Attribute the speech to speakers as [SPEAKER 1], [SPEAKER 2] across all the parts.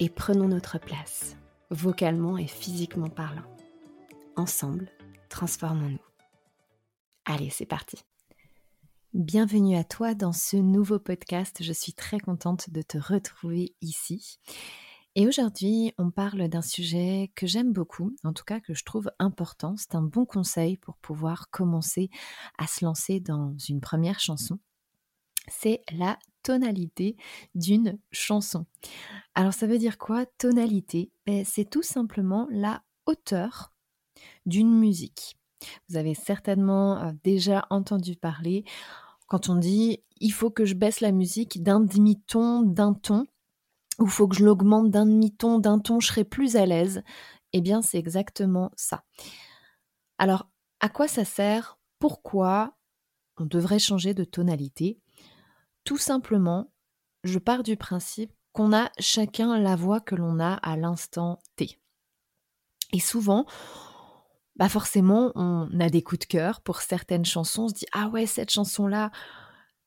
[SPEAKER 1] et prenons notre place, vocalement et physiquement parlant. Ensemble, transformons-nous. Allez, c'est parti. Bienvenue à toi dans ce nouveau podcast. Je suis très contente de te retrouver ici. Et aujourd'hui, on parle d'un sujet que j'aime beaucoup, en tout cas que je trouve important. C'est un bon conseil pour pouvoir commencer à se lancer dans une première chanson. C'est la tonalité d'une chanson. Alors ça veut dire quoi Tonalité, ben, c'est tout simplement la hauteur d'une musique. Vous avez certainement euh, déjà entendu parler quand on dit il faut que je baisse la musique d'un demi-ton, d'un ton, ou faut que je l'augmente d'un demi-ton, d'un ton, je serai plus à l'aise. Eh bien, c'est exactement ça. Alors, à quoi ça sert? Pourquoi on devrait changer de tonalité? Tout simplement, je pars du principe qu'on a chacun la voix que l'on a à l'instant T. Et souvent, bah forcément, on a des coups de cœur pour certaines chansons. On se dit ah ouais cette chanson là,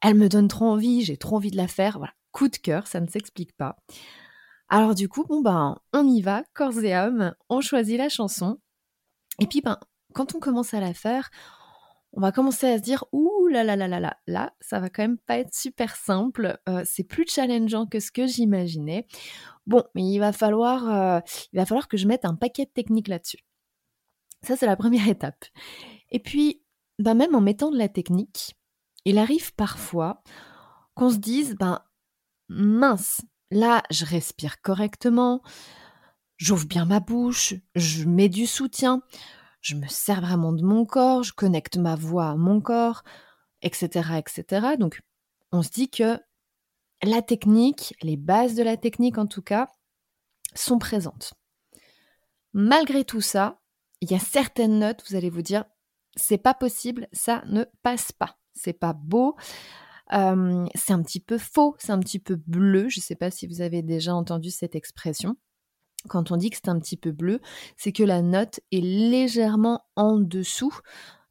[SPEAKER 1] elle me donne trop envie, j'ai trop envie de la faire. Voilà, coup de cœur, ça ne s'explique pas. Alors du coup, bon ben, on y va, corps et âme, on choisit la chanson. Et puis ben, quand on commence à la faire, on va commencer à se dire ouh là là là ça va quand même pas être super simple. Euh, c'est plus challengeant que ce que j'imaginais. Bon, mais il va falloir, euh, il va falloir que je mette un paquet de techniques là-dessus. Ça c'est la première étape. Et puis, bah même en mettant de la technique, il arrive parfois qu'on se dise ben mince, là je respire correctement, j'ouvre bien ma bouche, je mets du soutien je me sers vraiment de mon corps, je connecte ma voix à mon corps, etc., etc. Donc, on se dit que la technique, les bases de la technique en tout cas, sont présentes. Malgré tout ça, il y a certaines notes, vous allez vous dire, c'est pas possible, ça ne passe pas, c'est pas beau, euh, c'est un petit peu faux, c'est un petit peu bleu. Je ne sais pas si vous avez déjà entendu cette expression quand on dit que c'est un petit peu bleu, c'est que la note est légèrement en dessous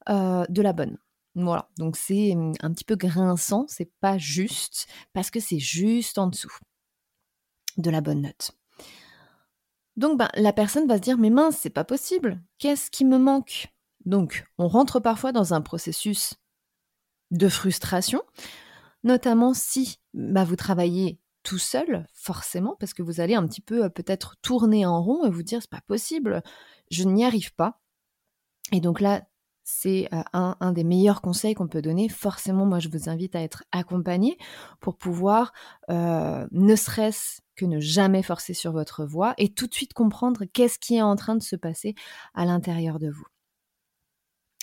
[SPEAKER 1] euh, de la bonne. Voilà, donc c'est un petit peu grinçant, c'est pas juste, parce que c'est juste en dessous de la bonne note. Donc ben, la personne va se dire mais mince, c'est pas possible, qu'est-ce qui me manque? Donc on rentre parfois dans un processus de frustration, notamment si bah, vous travaillez tout seul, forcément, parce que vous allez un petit peu euh, peut-être tourner en rond et vous dire c'est pas possible, je n'y arrive pas. Et donc là, c'est euh, un, des meilleurs conseils qu'on peut donner. Forcément, moi, je vous invite à être accompagné pour pouvoir, euh, ne serait-ce que ne jamais forcer sur votre voix et tout de suite comprendre qu'est-ce qui est en train de se passer à l'intérieur de vous.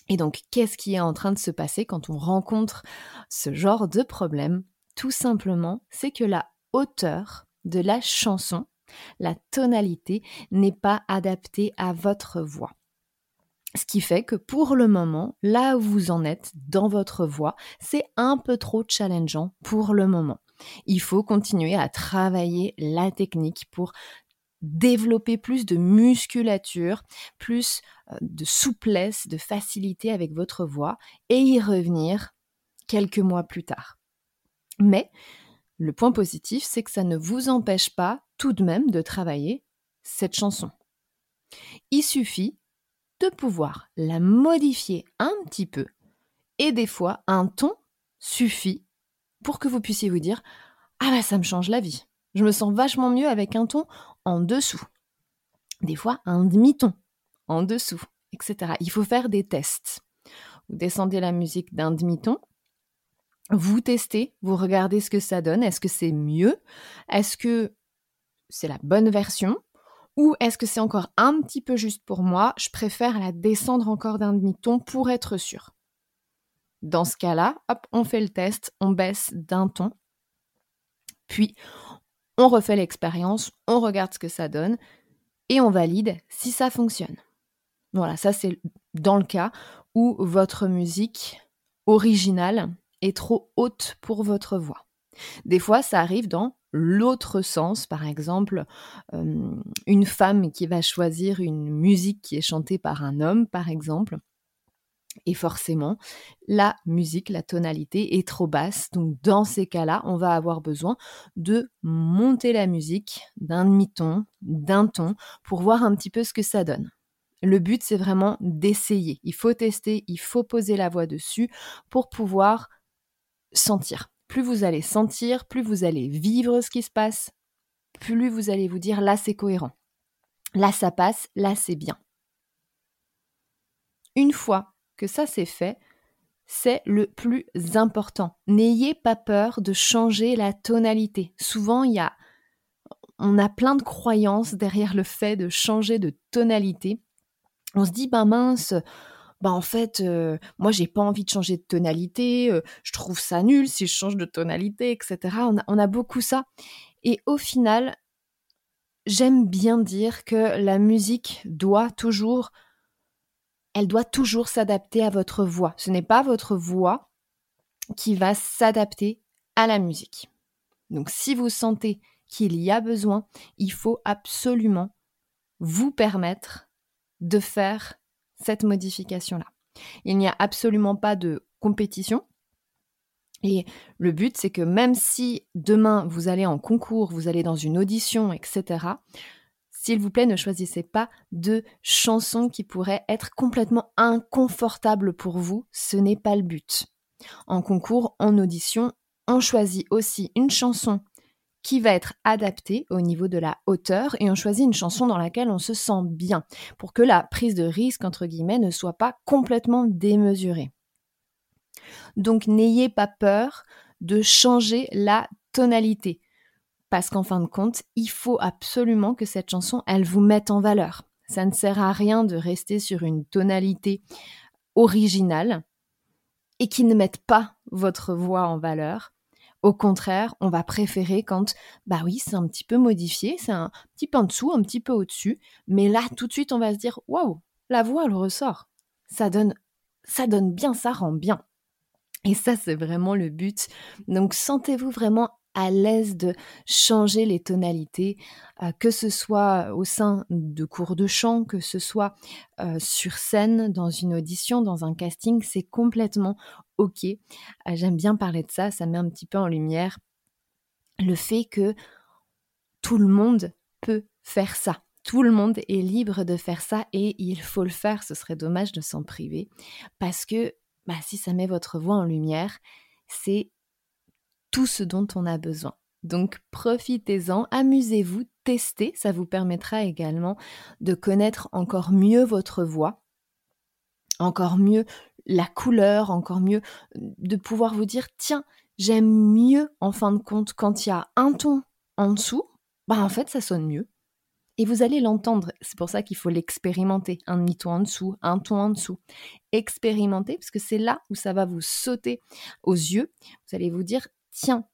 [SPEAKER 1] Et donc, qu'est-ce qui est en train de se passer quand on rencontre ce genre de problème? Tout simplement, c'est que la hauteur de la chanson, la tonalité n'est pas adaptée à votre voix. Ce qui fait que pour le moment, là où vous en êtes dans votre voix, c'est un peu trop challengeant pour le moment. Il faut continuer à travailler la technique pour développer plus de musculature, plus euh, de souplesse, de facilité avec votre voix et y revenir quelques mois plus tard. Mais le point positif, c'est que ça ne vous empêche pas tout de même de travailler cette chanson. Il suffit de pouvoir la modifier un petit peu et des fois un ton suffit pour que vous puissiez vous dire ah bah ça me change la vie. Je me sens vachement mieux avec un ton en dessous. des fois un demi-ton en dessous, etc. Il faut faire des tests. Vous descendez la musique d'un demi-ton, vous testez, vous regardez ce que ça donne. Est-ce que c'est mieux? Est-ce que c'est la bonne version? Ou est-ce que c'est encore un petit peu juste pour moi? Je préfère la descendre encore d'un demi-ton pour être sûr. Dans ce cas-là, hop, on fait le test, on baisse d'un ton. Puis, on refait l'expérience, on regarde ce que ça donne et on valide si ça fonctionne. Voilà, ça c'est dans le cas où votre musique originale est trop haute pour votre voix. Des fois, ça arrive dans l'autre sens, par exemple, une femme qui va choisir une musique qui est chantée par un homme, par exemple, et forcément, la musique, la tonalité est trop basse. Donc dans ces cas-là, on va avoir besoin de monter la musique d'un demi-ton, d'un ton, pour voir un petit peu ce que ça donne. Le but, c'est vraiment d'essayer. Il faut tester, il faut poser la voix dessus pour pouvoir sentir. Plus vous allez sentir, plus vous allez vivre ce qui se passe, plus vous allez vous dire là c'est cohérent. Là ça passe, là c'est bien. Une fois que ça c'est fait, c'est le plus important. N'ayez pas peur de changer la tonalité. Souvent, il y a on a plein de croyances derrière le fait de changer de tonalité. On se dit ben mince, bah en fait, moi j'ai pas envie de changer de tonalité, je trouve ça nul si je change de tonalité, etc. On a, on a beaucoup ça. Et au final, j'aime bien dire que la musique doit toujours, elle doit toujours s'adapter à votre voix. Ce n'est pas votre voix qui va s'adapter à la musique. Donc si vous sentez qu'il y a besoin, il faut absolument vous permettre de faire cette modification-là. Il n'y a absolument pas de compétition. Et le but, c'est que même si demain vous allez en concours, vous allez dans une audition, etc., s'il vous plaît, ne choisissez pas de chansons qui pourraient être complètement inconfortables pour vous. Ce n'est pas le but. En concours, en audition, on choisit aussi une chanson qui va être adapté au niveau de la hauteur et on choisit une chanson dans laquelle on se sent bien pour que la prise de risque, entre guillemets, ne soit pas complètement démesurée. Donc n'ayez pas peur de changer la tonalité parce qu'en fin de compte, il faut absolument que cette chanson, elle vous mette en valeur. Ça ne sert à rien de rester sur une tonalité originale et qui ne mette pas votre voix en valeur au contraire, on va préférer quand, bah oui, c'est un petit peu modifié, c'est un petit peu en dessous, un petit peu au-dessus, mais là, tout de suite, on va se dire, waouh, la voix, elle ressort. Ça donne, ça donne bien, ça rend bien. Et ça, c'est vraiment le but. Donc, sentez-vous vraiment à l'aise de changer les tonalités, euh, que ce soit au sein de cours de chant, que ce soit euh, sur scène, dans une audition, dans un casting, c'est complètement OK. Euh, j'aime bien parler de ça, ça met un petit peu en lumière le fait que tout le monde peut faire ça. Tout le monde est libre de faire ça et il faut le faire. Ce serait dommage de s'en priver parce que bah, si ça met votre voix en lumière, c'est tout ce dont on a besoin. Donc profitez-en, amusez-vous, testez, ça vous permettra également de connaître encore mieux votre voix, encore mieux la couleur, encore mieux de pouvoir vous dire tiens, j'aime mieux en fin de compte quand il y a un ton en dessous, bah en fait ça sonne mieux. Et vous allez l'entendre, c'est pour ça qu'il faut l'expérimenter, un demi-ton en dessous, un ton en dessous. Expérimenter, parce que c'est là où ça va vous sauter aux yeux. Vous allez vous dire, tiens,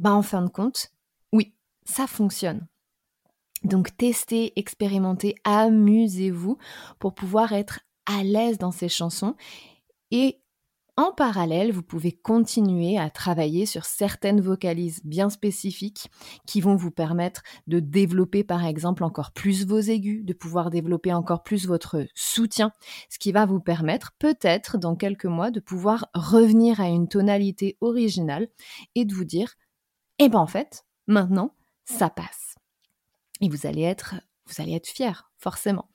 [SPEAKER 1] bah en fin de compte, oui, ça fonctionne. Donc testez, expérimentez, amusez-vous pour pouvoir être à l'aise dans ces chansons et en parallèle, vous pouvez continuer à travailler sur certaines vocalises bien spécifiques qui vont vous permettre de développer par exemple encore plus vos aigus, de pouvoir développer encore plus votre soutien, ce qui va vous permettre peut-être dans quelques mois de pouvoir revenir à une tonalité originale et de vous dire, eh ben en fait, maintenant, ça passe. Et vous allez être, vous allez être fier, forcément.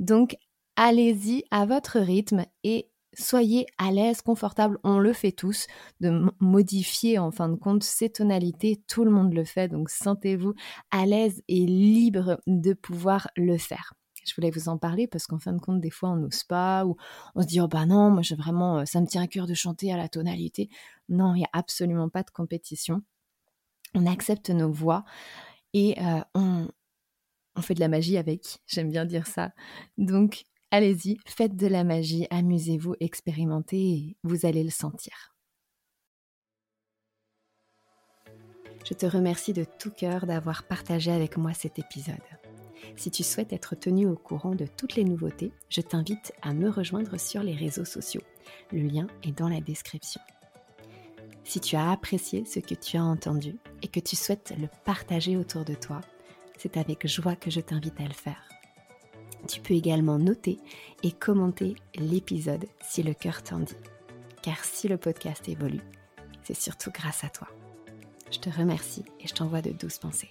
[SPEAKER 1] Donc, allez-y à votre rythme et soyez à l'aise, confortable, on le fait tous, de modifier en fin de compte ces tonalités, tout le monde le fait, donc sentez-vous à l'aise et libre de pouvoir le faire. Je voulais vous en parler parce qu'en fin de compte, des fois, on n'ose pas ou on se dit, oh bah non, moi, j'ai vraiment, euh, ça me tient à cœur de chanter à la tonalité. Non, il n'y a absolument pas de compétition. On accepte nos voix et euh, on, on fait de la magie avec. J'aime bien dire ça. Donc, allez-y, faites de la magie, amusez-vous, expérimentez et vous allez le sentir. Je te remercie de tout cœur d'avoir partagé avec moi cet épisode. Si tu souhaites être tenu au courant de toutes les nouveautés, je t'invite à me rejoindre sur les réseaux sociaux. Le lien est dans la description. Si tu as apprécié ce que tu as entendu et que tu souhaites le partager autour de toi, c'est avec joie que je t'invite à le faire. Tu peux également noter et commenter l'épisode si le cœur t'en dit. Car si le podcast évolue, c'est surtout grâce à toi. Je te remercie et je t'envoie de douces pensées.